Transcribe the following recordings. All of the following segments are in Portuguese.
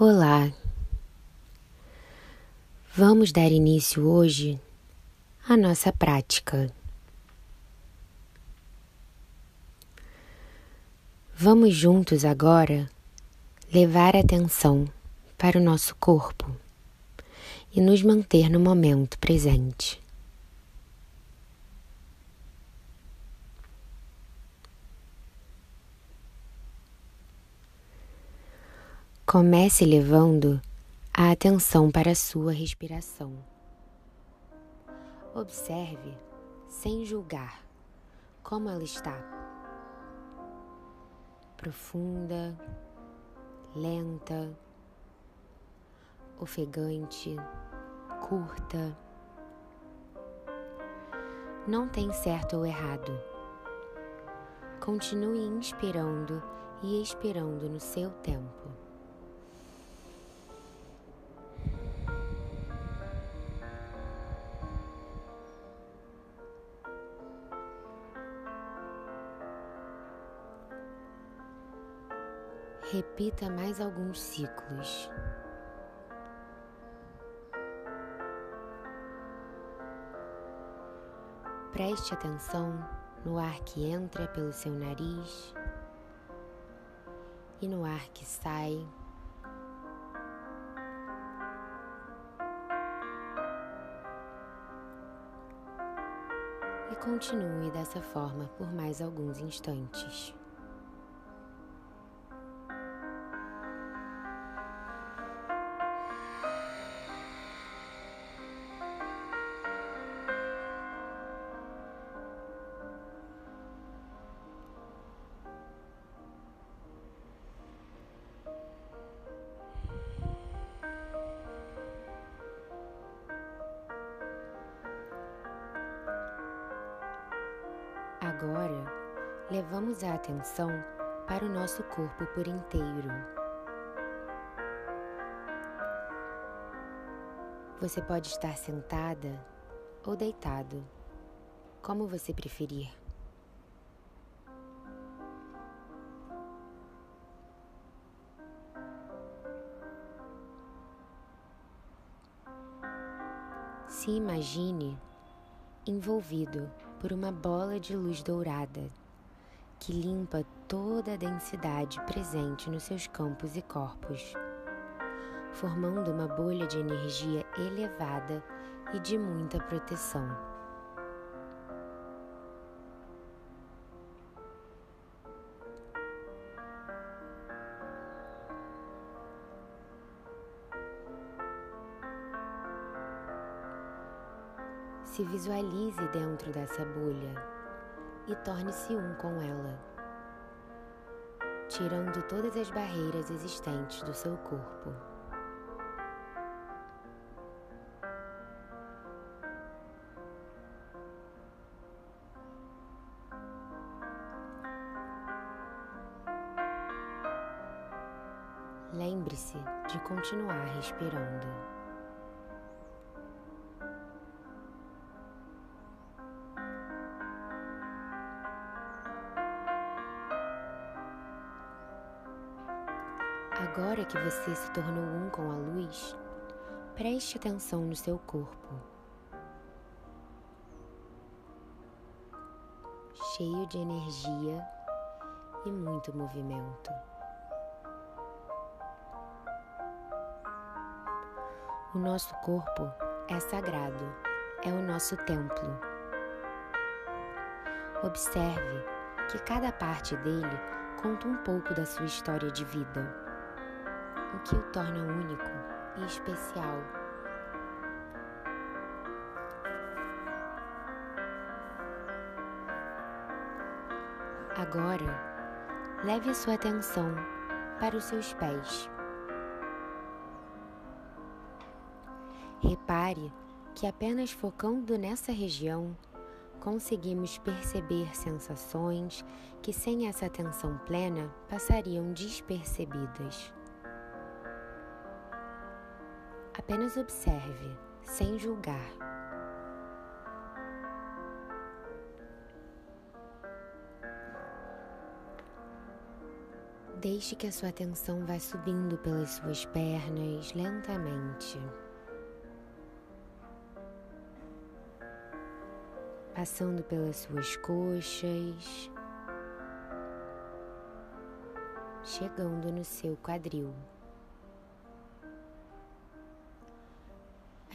Olá! Vamos dar início hoje à nossa prática. Vamos juntos agora levar atenção para o nosso corpo e nos manter no momento presente. Comece levando a atenção para a sua respiração. Observe, sem julgar, como ela está. Profunda, lenta, ofegante, curta. Não tem certo ou errado. Continue inspirando e expirando no seu tempo. Repita mais alguns ciclos. Preste atenção no ar que entra pelo seu nariz e no ar que sai. E continue dessa forma por mais alguns instantes. Agora, levamos a atenção para o nosso corpo por inteiro. Você pode estar sentada ou deitado, como você preferir. Se imagine envolvido por uma bola de luz dourada que limpa toda a densidade presente nos seus campos e corpos, formando uma bolha de energia elevada e de muita proteção. Se visualize dentro dessa bolha e torne-se um com ela, tirando todas as barreiras existentes do seu corpo. Lembre-se de continuar respirando. Agora que você se tornou um com a luz, preste atenção no seu corpo. Cheio de energia e muito movimento. O nosso corpo é sagrado, é o nosso templo. Observe que cada parte dele conta um pouco da sua história de vida o que o torna único e especial. Agora, leve a sua atenção para os seus pés. Repare que apenas focando nessa região conseguimos perceber sensações que, sem essa atenção plena, passariam despercebidas. Apenas observe, sem julgar. Deixe que a sua atenção vá subindo pelas suas pernas lentamente. Passando pelas suas coxas, chegando no seu quadril.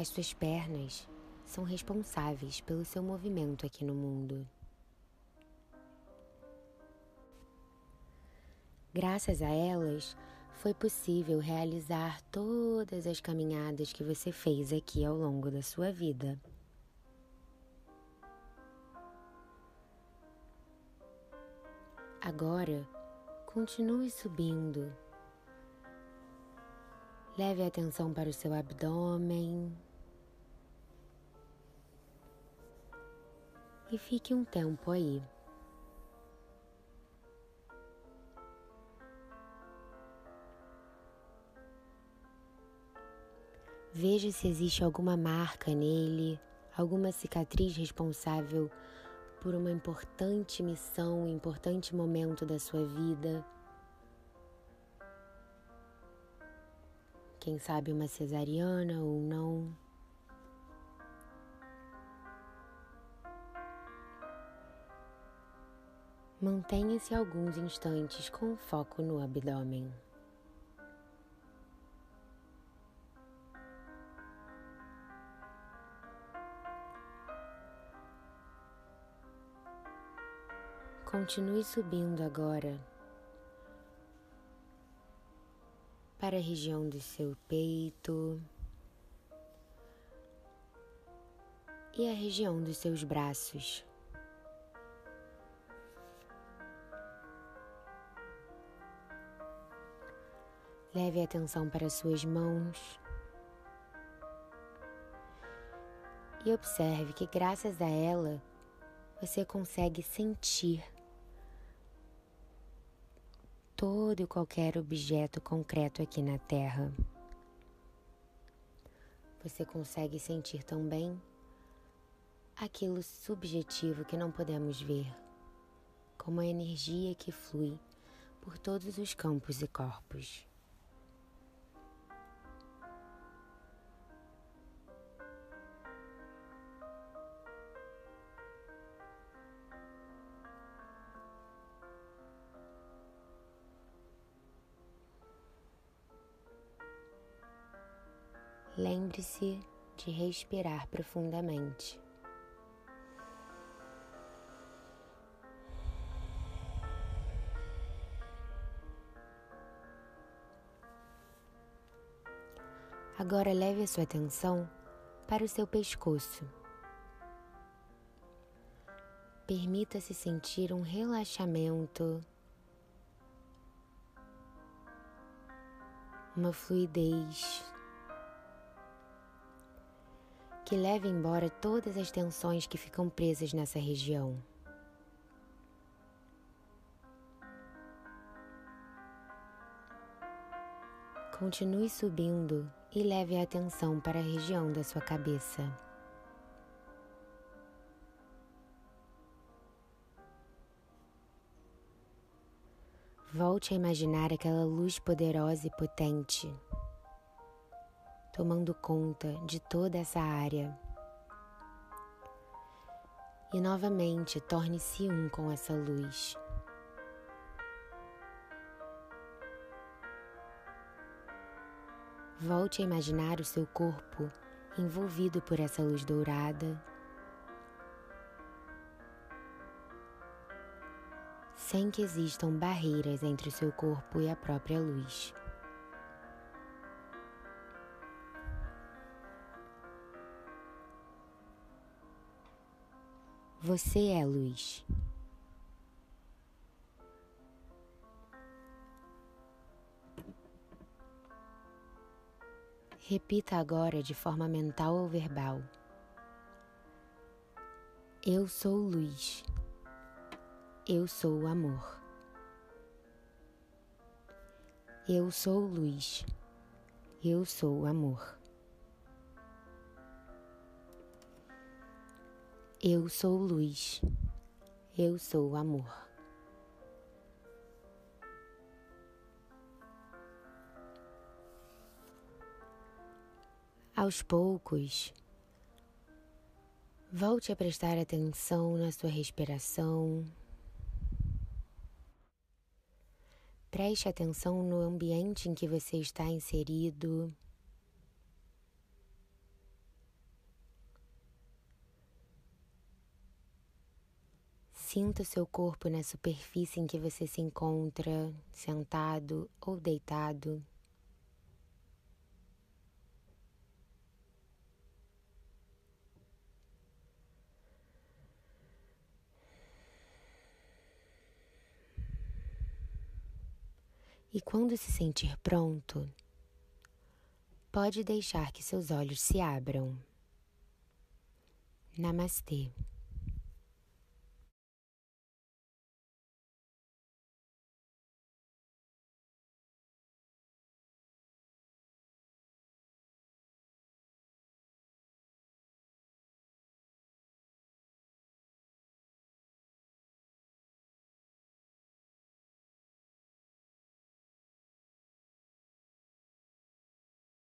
As suas pernas são responsáveis pelo seu movimento aqui no mundo. Graças a elas, foi possível realizar todas as caminhadas que você fez aqui ao longo da sua vida. Agora, continue subindo Leve a atenção para o seu abdômen. E fique um tempo aí. Veja se existe alguma marca nele, alguma cicatriz responsável por uma importante missão, um importante momento da sua vida. Quem sabe uma cesariana ou não. Mantenha-se alguns instantes com foco no abdômen. Continue subindo agora para a região do seu peito e a região dos seus braços. Leve a atenção para suas mãos e observe que, graças a ela, você consegue sentir todo e qualquer objeto concreto aqui na Terra. Você consegue sentir também aquilo subjetivo que não podemos ver, como a energia que flui por todos os campos e corpos. Lembre-se de respirar profundamente. Agora leve a sua atenção para o seu pescoço. Permita-se sentir um relaxamento, uma fluidez que leve embora todas as tensões que ficam presas nessa região. Continue subindo e leve a atenção para a região da sua cabeça. Volte a imaginar aquela luz poderosa e potente tomando conta de toda essa área. E novamente torne-se um com essa luz. Volte a imaginar o seu corpo envolvido por essa luz dourada. Sem que existam barreiras entre o seu corpo e a própria luz. Você é luz. Repita agora de forma mental ou verbal. Eu sou luz. Eu sou amor. Eu sou luz. Eu sou amor. Eu sou luz, eu sou amor. Aos poucos, volte a prestar atenção na sua respiração. Preste atenção no ambiente em que você está inserido. Sinta o seu corpo na superfície em que você se encontra, sentado ou deitado. E quando se sentir pronto, pode deixar que seus olhos se abram. Namastê.